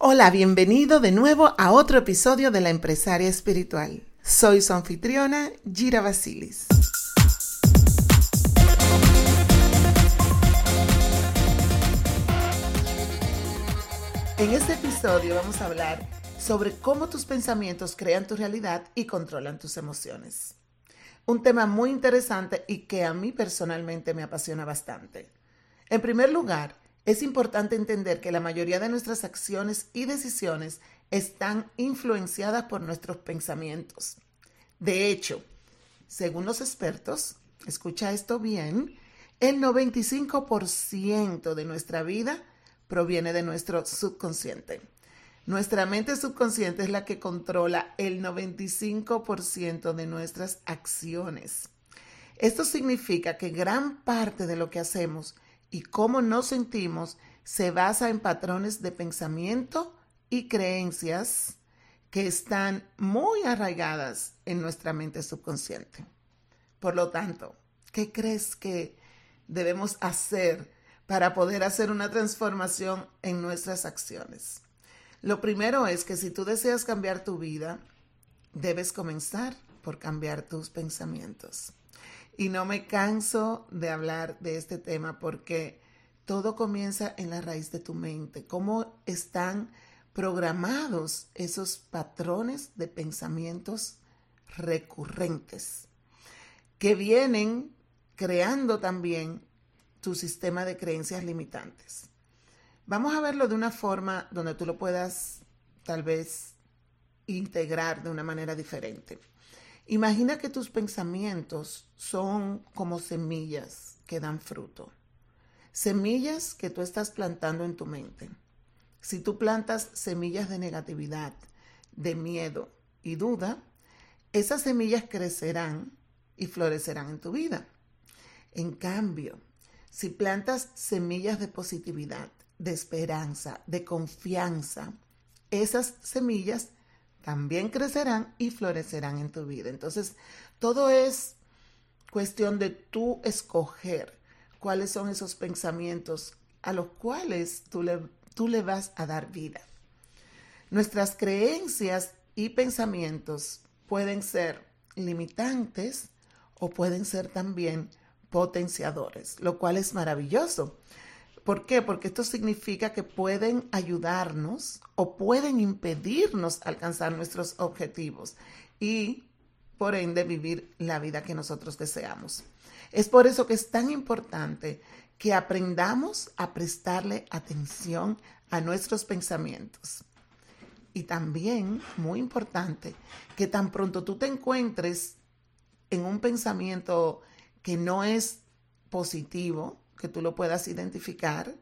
Hola, bienvenido de nuevo a otro episodio de La Empresaria Espiritual. Soy su anfitriona, Gira Basilis. En este episodio vamos a hablar sobre cómo tus pensamientos crean tu realidad y controlan tus emociones. Un tema muy interesante y que a mí personalmente me apasiona bastante. En primer lugar, es importante entender que la mayoría de nuestras acciones y decisiones están influenciadas por nuestros pensamientos. De hecho, según los expertos, escucha esto bien, el 95% de nuestra vida proviene de nuestro subconsciente. Nuestra mente subconsciente es la que controla el 95% de nuestras acciones. Esto significa que gran parte de lo que hacemos y cómo nos sentimos se basa en patrones de pensamiento y creencias que están muy arraigadas en nuestra mente subconsciente. Por lo tanto, ¿qué crees que debemos hacer para poder hacer una transformación en nuestras acciones? Lo primero es que si tú deseas cambiar tu vida, debes comenzar por cambiar tus pensamientos. Y no me canso de hablar de este tema porque todo comienza en la raíz de tu mente. ¿Cómo están programados esos patrones de pensamientos recurrentes que vienen creando también tu sistema de creencias limitantes? Vamos a verlo de una forma donde tú lo puedas tal vez integrar de una manera diferente. Imagina que tus pensamientos son como semillas que dan fruto. Semillas que tú estás plantando en tu mente. Si tú plantas semillas de negatividad, de miedo y duda, esas semillas crecerán y florecerán en tu vida. En cambio, si plantas semillas de positividad, de esperanza, de confianza, esas semillas también crecerán y florecerán en tu vida. Entonces, todo es cuestión de tú escoger cuáles son esos pensamientos a los cuales tú le, tú le vas a dar vida. Nuestras creencias y pensamientos pueden ser limitantes o pueden ser también potenciadores, lo cual es maravilloso. ¿Por qué? Porque esto significa que pueden ayudarnos o pueden impedirnos alcanzar nuestros objetivos y, por ende, vivir la vida que nosotros deseamos. Es por eso que es tan importante que aprendamos a prestarle atención a nuestros pensamientos. Y también, muy importante, que tan pronto tú te encuentres en un pensamiento que no es positivo, que tú lo puedas identificar,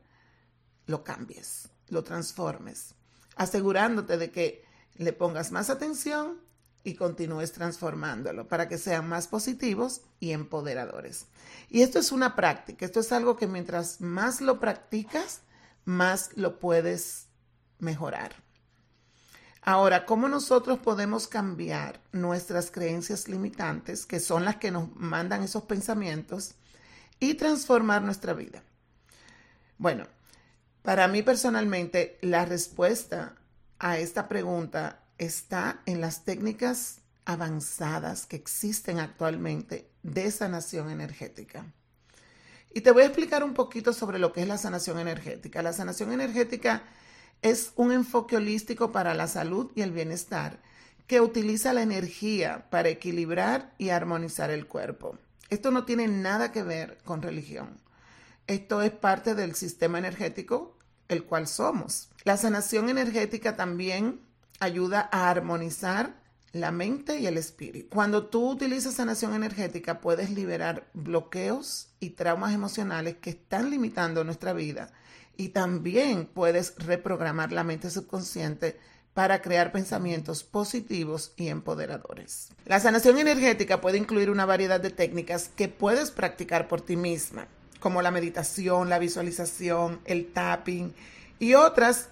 lo cambies, lo transformes, asegurándote de que le pongas más atención y continúes transformándolo para que sean más positivos y empoderadores. Y esto es una práctica, esto es algo que mientras más lo practicas, más lo puedes mejorar. Ahora, ¿cómo nosotros podemos cambiar nuestras creencias limitantes, que son las que nos mandan esos pensamientos? Y transformar nuestra vida? Bueno, para mí personalmente la respuesta a esta pregunta está en las técnicas avanzadas que existen actualmente de sanación energética. Y te voy a explicar un poquito sobre lo que es la sanación energética. La sanación energética es un enfoque holístico para la salud y el bienestar que utiliza la energía para equilibrar y armonizar el cuerpo. Esto no tiene nada que ver con religión. Esto es parte del sistema energético el cual somos. La sanación energética también ayuda a armonizar la mente y el espíritu. Cuando tú utilizas sanación energética puedes liberar bloqueos y traumas emocionales que están limitando nuestra vida y también puedes reprogramar la mente subconsciente para crear pensamientos positivos y empoderadores. La sanación energética puede incluir una variedad de técnicas que puedes practicar por ti misma, como la meditación, la visualización, el tapping y otras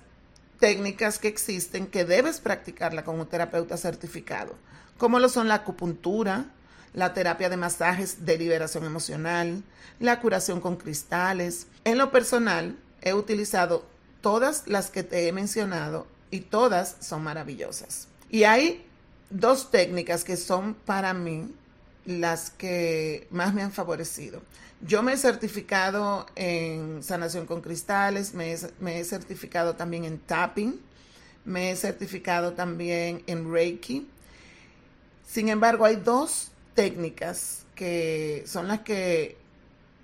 técnicas que existen que debes practicarla con un terapeuta certificado, como lo son la acupuntura, la terapia de masajes de liberación emocional, la curación con cristales. En lo personal, he utilizado todas las que te he mencionado y todas son maravillosas. Y hay dos técnicas que son para mí las que más me han favorecido. Yo me he certificado en sanación con cristales, me he, certificado también en tapping, me he certificado también en Reiki. Sin embargo, hay dos técnicas que son las que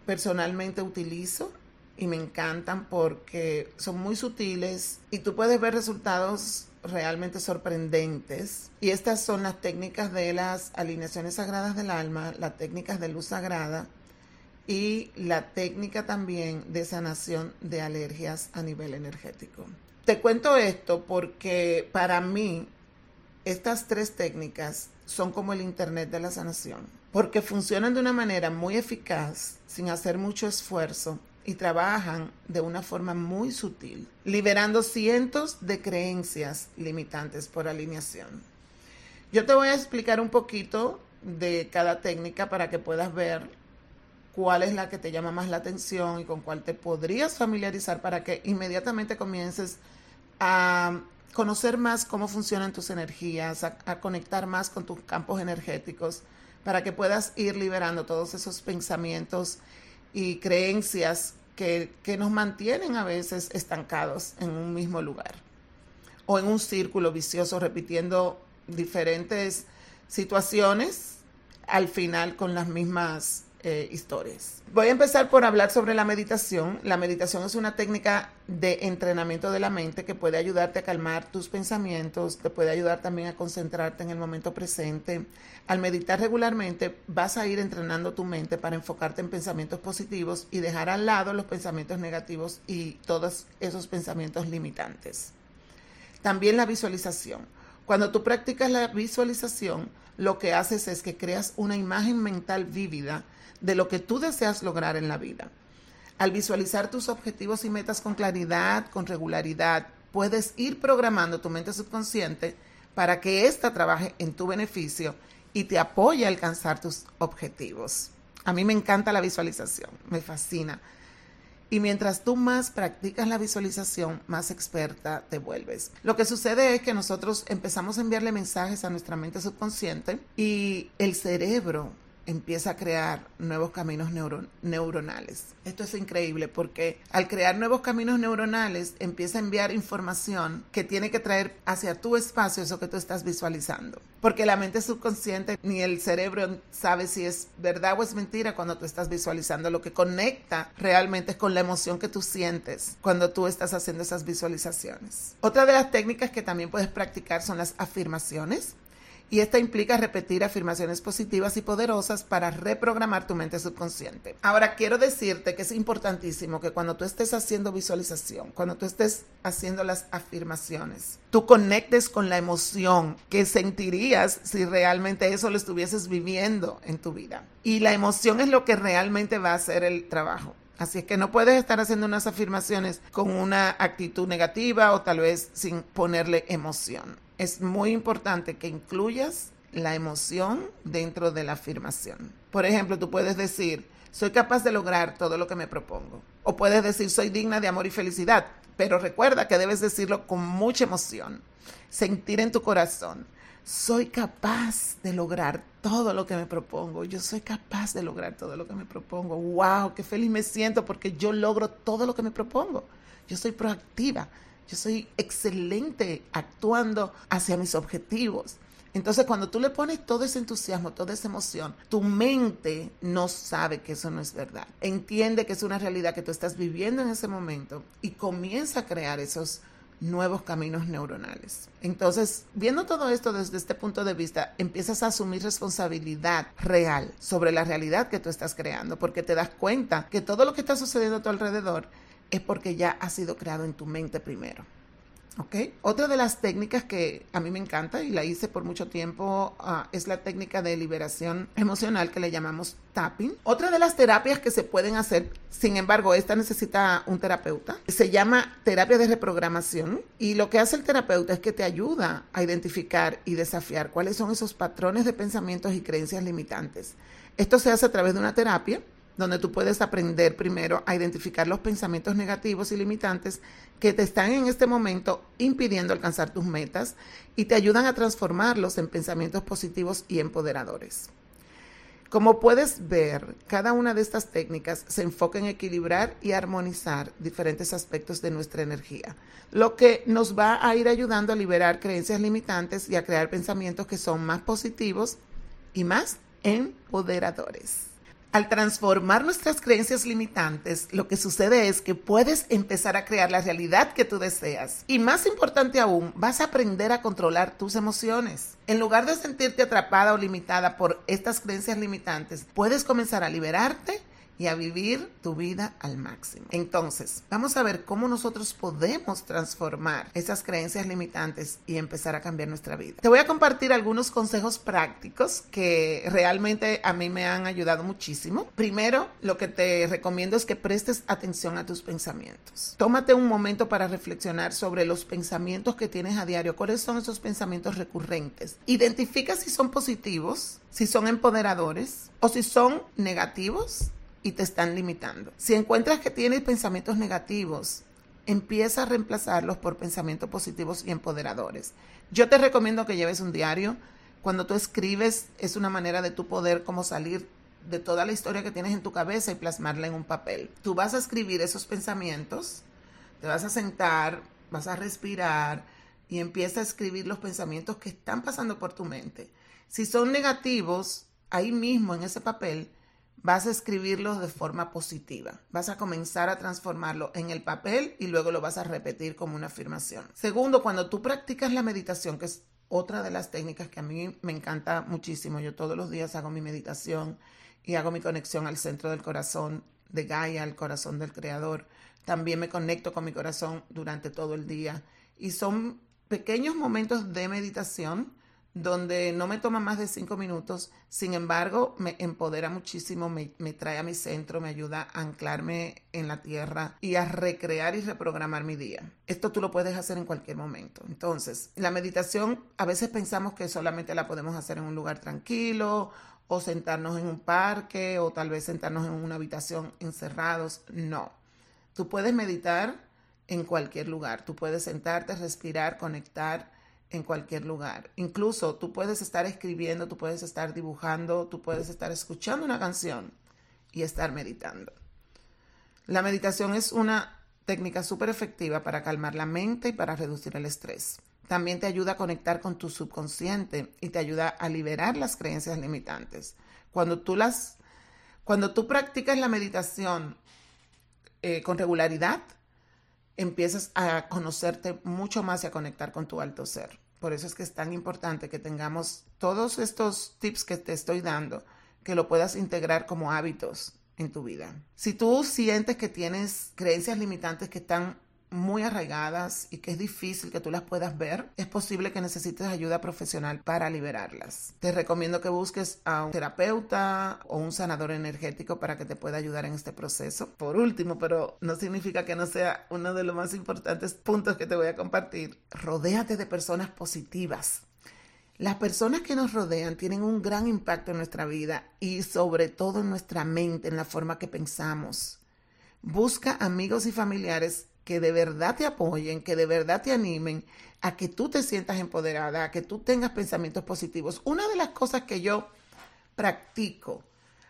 personalmente utilizo y me encantan porque son muy sutiles y tú puedes ver resultados realmente sorprendentes. Y estas son las técnicas de las alineaciones sagradas del alma, las técnicas de luz sagrada y la técnica también de sanación de alergias a nivel energético. Te cuento esto porque para mí estas tres técnicas son como el Internet de la sanación, porque funcionan de una manera muy eficaz, sin hacer mucho esfuerzo, y trabajan de una forma muy sutil, liberando cientos de creencias limitantes por alineación. Yo te voy a explicar un poquito de cada técnica para que puedas ver cuál es la que te llama más la atención y con cuál te podrías familiarizar para que inmediatamente comiences a conocer más cómo funcionan tus energías, a, conectar más con tus campos energéticos, para que puedas ir liberando todos esos pensamientos y creencias que, nos mantienen a veces estancados en un mismo lugar o en un círculo vicioso repitiendo diferentes situaciones al final con las mismas eh, historias. Voy a empezar por hablar sobre la meditación. La meditación es una técnica de entrenamiento de la mente que puede ayudarte a calmar tus pensamientos, te puede ayudar también a concentrarte en el momento presente. Al meditar regularmente vas a ir entrenando tu mente para enfocarte en pensamientos positivos y dejar al lado los pensamientos negativos y todos esos pensamientos limitantes. También la visualización. Cuando tú practicas la visualización, lo que haces es que creas una imagen mental vívida de lo que tú deseas lograr en la vida. Al visualizar tus objetivos y metas con claridad, con regularidad, puedes ir programando tu mente subconsciente para que ésta trabaje en tu beneficio y te apoye a alcanzar tus objetivos. A mí me encanta la visualización, me fascina. Y mientras tú más practicas la visualización, más experta te vuelves. Lo que sucede es que nosotros empezamos a enviarle mensajes a nuestra mente subconsciente y el cerebro empieza a crear nuevos caminos neuronales. Esto es increíble porque al crear nuevos caminos neuronales empieza a enviar información que tiene que traer hacia tu espacio eso que tú estás visualizando. Porque la mente subconsciente ni el cerebro sabe si es verdad o es mentira cuando tú estás visualizando. Lo que conecta realmente es con la emoción que tú sientes cuando tú estás haciendo esas visualizaciones. Otra de las técnicas que también puedes practicar son las afirmaciones y esta implica repetir afirmaciones positivas y poderosas para reprogramar tu mente subconsciente. Ahora, quiero decirte que es importantísimo que cuando tú estés haciendo visualización, cuando tú estés haciendo las afirmaciones, tú conectes con la emoción que sentirías si realmente eso lo estuvieses viviendo en tu vida. Y la emoción es lo que realmente va a hacer el trabajo. Así es que no puedes estar haciendo unas afirmaciones con una actitud negativa o tal vez sin ponerle emoción es muy importante que incluyas la emoción dentro de la afirmación. Por ejemplo, tú puedes decir, soy capaz de lograr todo lo que me propongo. O puedes decir, soy digna de amor y felicidad. Pero recuerda que debes decirlo con mucha emoción. Sentir en tu corazón, soy capaz de lograr todo lo que me propongo. Yo soy capaz de lograr todo lo que me propongo. ¡Wow! ¡Qué feliz me siento porque yo logro todo lo que me propongo! Yo soy proactiva yo soy excelente actuando hacia mis objetivos. Entonces, cuando tú le pones todo ese entusiasmo, toda esa emoción, tu mente no sabe que eso no es verdad. Entiende que es una realidad que tú estás viviendo en ese momento y comienza a crear esos nuevos caminos neuronales. Entonces, viendo todo esto desde este punto de vista, empiezas a asumir responsabilidad real sobre la realidad que tú estás creando, porque te das cuenta que todo lo que está sucediendo a tu alrededor es porque ya ha sido creado en tu mente primero. ¿ok? Otra de las técnicas que a mí me encanta y la hice por mucho tiempo uh, es la técnica de liberación emocional que le llamamos tapping. Otra de las terapias que se pueden hacer, sin embargo, esta necesita un terapeuta, se llama terapia de reprogramación y lo que hace el terapeuta es que te ayuda a identificar y desafiar cuáles son esos patrones de pensamientos y creencias limitantes. Esto se hace a través de una terapia donde tú puedes aprender primero a identificar los pensamientos negativos y limitantes que te están en este momento impidiendo alcanzar tus metas y te ayudan a transformarlos en pensamientos positivos y empoderadores. Como puedes ver, cada una de estas técnicas se enfoca en equilibrar y armonizar diferentes aspectos de nuestra energía, lo que nos va a ir ayudando a liberar creencias limitantes y a crear pensamientos que son más positivos y más empoderadores. Al transformar nuestras creencias limitantes, lo que sucede es que puedes empezar a crear la realidad que tú deseas. Y más importante aún, vas a aprender a controlar tus emociones. En lugar de sentirte atrapada o limitada por estas creencias limitantes, puedes comenzar a liberarte y a vivir tu vida al máximo. Entonces, vamos a ver cómo nosotros podemos transformar esas creencias limitantes y empezar a cambiar nuestra vida. Te voy a compartir algunos consejos prácticos que realmente a mí me han ayudado muchísimo. Primero, lo que te recomiendo es que prestes atención a tus pensamientos. Tómate un momento para reflexionar sobre los pensamientos que tienes a diario. ¿Cuáles son esos pensamientos recurrentes? Identifica si son positivos, si son empoderadores o si son negativos y te están limitando. Si encuentras que tienes pensamientos negativos, empieza a reemplazarlos por pensamientos positivos y empoderadores. Yo te recomiendo que lleves un diario. Cuando tú escribes es una manera de tu poder como salir de toda la historia que tienes en tu cabeza y plasmarla en un papel. Tú vas a escribir esos pensamientos, te vas a sentar, vas a respirar y empieza a escribir los pensamientos que están pasando por tu mente. Si son negativos, ahí mismo en ese papel, vas a escribirlos de forma positiva. Vas a comenzar a transformarlo en el papel y luego lo vas a repetir como una afirmación. Segundo, cuando tú practicas la meditación, que es otra de las técnicas que a mí me encanta muchísimo, yo todos los días hago mi meditación y hago mi conexión al centro del corazón de Gaia, al corazón del Creador. También me conecto con mi corazón durante todo el día y son pequeños momentos de meditación donde no me toma más de cinco minutos, sin embargo me empodera muchísimo, me, trae a mi centro, me ayuda a anclarme en la tierra y a recrear y reprogramar mi día. Esto tú lo puedes hacer en cualquier momento. Entonces, la meditación a veces pensamos que solamente la podemos hacer en un lugar tranquilo o sentarnos en un parque o tal vez sentarnos en una habitación encerrados. No, tú puedes meditar en cualquier lugar, tú puedes sentarte, respirar, conectar en cualquier lugar. Incluso tú puedes estar escribiendo, tú puedes estar dibujando, tú puedes estar escuchando una canción y estar meditando. La meditación es una técnica súper efectiva para calmar la mente y para reducir el estrés. También te ayuda a conectar con tu subconsciente y te ayuda a liberar las creencias limitantes. Cuando tú las, cuando tú practicas la meditación eh, con regularidad, empiezas a conocerte mucho más y a conectar con tu alto ser. Por eso es que es tan importante que tengamos todos estos tips que te estoy dando, que lo puedas integrar como hábitos en tu vida. Si tú sientes que tienes creencias limitantes que están muy arraigadas y que es difícil que tú las puedas ver, es posible que necesites ayuda profesional para liberarlas. Te recomiendo que busques a un terapeuta o un sanador energético para que te pueda ayudar en este proceso. Por último, pero no significa que no sea uno de los más importantes puntos que te voy a compartir, rodéate de personas positivas. Las personas que nos rodean tienen un gran impacto en nuestra vida y sobre todo en nuestra mente, en la forma que pensamos. Busca amigos y familiares que de verdad te apoyen, que de verdad te animen a que tú te sientas empoderada, a que tú tengas pensamientos positivos. Una de las cosas que yo practico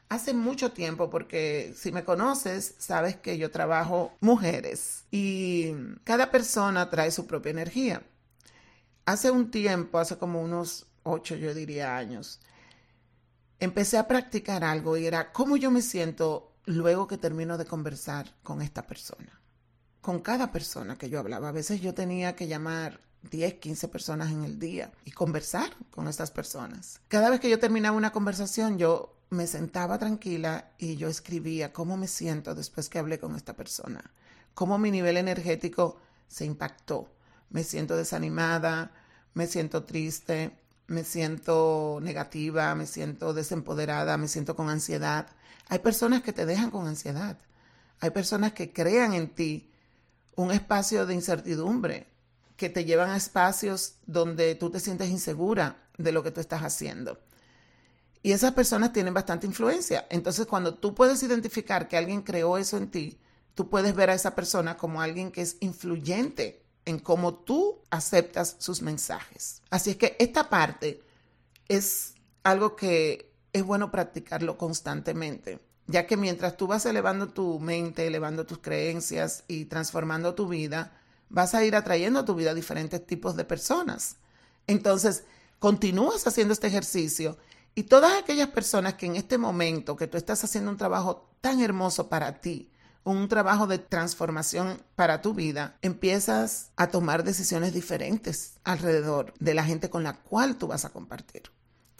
hace mucho tiempo, porque si me conoces, sabes que yo trabajo mujeres y cada persona trae su propia energía. Hace un tiempo, hace como unos ocho, yo diría años, empecé a practicar algo y era cómo yo me siento luego que termino de conversar con esta persona con cada persona que yo hablaba. A veces yo tenía que llamar 10, 15 personas en el día y conversar con estas personas. Cada vez que yo terminaba una conversación, yo me sentaba tranquila y yo escribía cómo me siento después que hablé con esta persona, cómo mi nivel energético se impactó, me siento desanimada, me siento triste, me siento negativa, me siento desempoderada, me siento con ansiedad. Hay personas que te dejan con ansiedad. Hay personas que crean en ti un espacio de incertidumbre, que te llevan a espacios donde tú te sientes insegura de lo que tú estás haciendo. Y esas personas tienen bastante influencia. Entonces, cuando tú puedes identificar que alguien creó eso en ti, tú puedes ver a esa persona como alguien que es influyente en cómo tú aceptas sus mensajes. Así es que esta parte es algo que es bueno practicarlo constantemente, ya que mientras tú vas elevando tu mente, elevando tus creencias y transformando tu vida, vas a ir atrayendo a tu vida diferentes tipos de personas. Entonces, continúas haciendo este ejercicio y todas aquellas personas que en este momento que tú estás haciendo un trabajo tan hermoso para ti, un trabajo de transformación para tu vida, empiezas a tomar decisiones diferentes alrededor de la gente con la cual tú vas a compartir.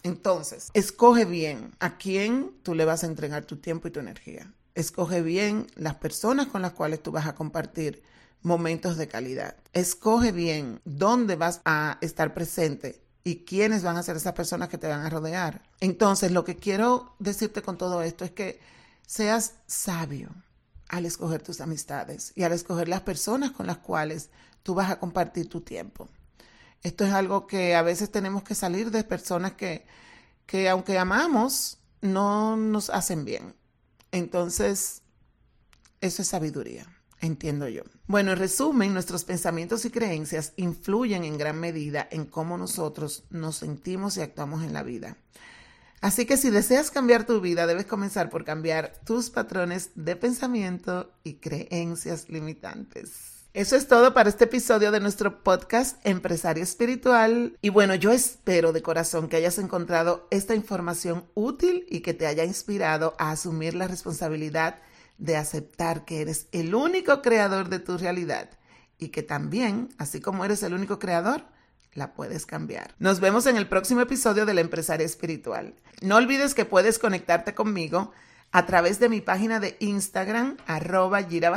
Entonces, escoge bien a quién tú le vas a entregar tu tiempo y tu energía. Escoge bien las personas con las cuales tú vas a compartir momentos de calidad. Escoge bien dónde vas a estar presente y quiénes van a ser esas personas que te van a rodear. Entonces, lo que quiero decirte con todo esto es que seas sabio al escoger tus amistades y al escoger las personas con las cuales tú vas a compartir tu tiempo. Esto es algo que a veces tenemos que salir de personas que, que aunque amamos, no nos hacen bien. Entonces, eso es sabiduría entiendo yo. Bueno, en resumen, nuestros pensamientos y creencias influyen en gran medida en cómo nosotros nos sentimos y actuamos en la vida. Así que si deseas cambiar tu vida, debes comenzar por cambiar tus patrones de pensamiento y creencias limitantes. Eso es todo para este episodio de nuestro podcast Empresario Espiritual. Y bueno, yo espero de corazón que hayas encontrado esta información útil y que te haya inspirado a asumir la responsabilidad de aceptar que eres el único creador de tu realidad y que también, así como eres el único creador, la puedes cambiar. Nos vemos en el próximo episodio de La Empresaria Espiritual. No olvides que puedes conectarte conmigo a través de mi página de Instagram, arroba Gira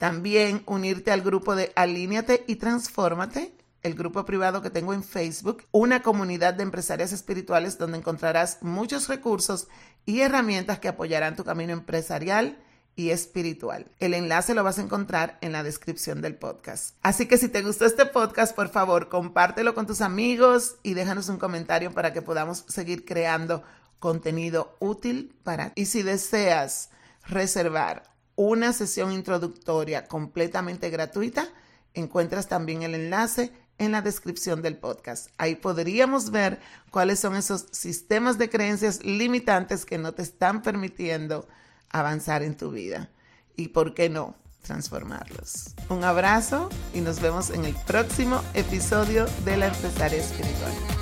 también unirte al grupo de Alíneate y Transfórmate el grupo privado que tengo en Facebook, una comunidad de empresarias espirituales donde encontrarás muchos recursos y herramientas que apoyarán tu camino empresarial y espiritual. El enlace lo vas a encontrar en la descripción del podcast. Así que si te gustó este podcast, por favor, compártelo con tus amigos y déjanos un comentario para que podamos seguir creando contenido útil para ti. Y si deseas reservar una sesión introductoria completamente gratuita, encuentras también el enlace en la descripción del podcast. Ahí podríamos ver cuáles son esos sistemas de creencias limitantes que no te están permitiendo avanzar en tu vida y, ¿por qué no?, transformarlos. Un abrazo y nos vemos en el próximo episodio de La Empresaria Espiritual.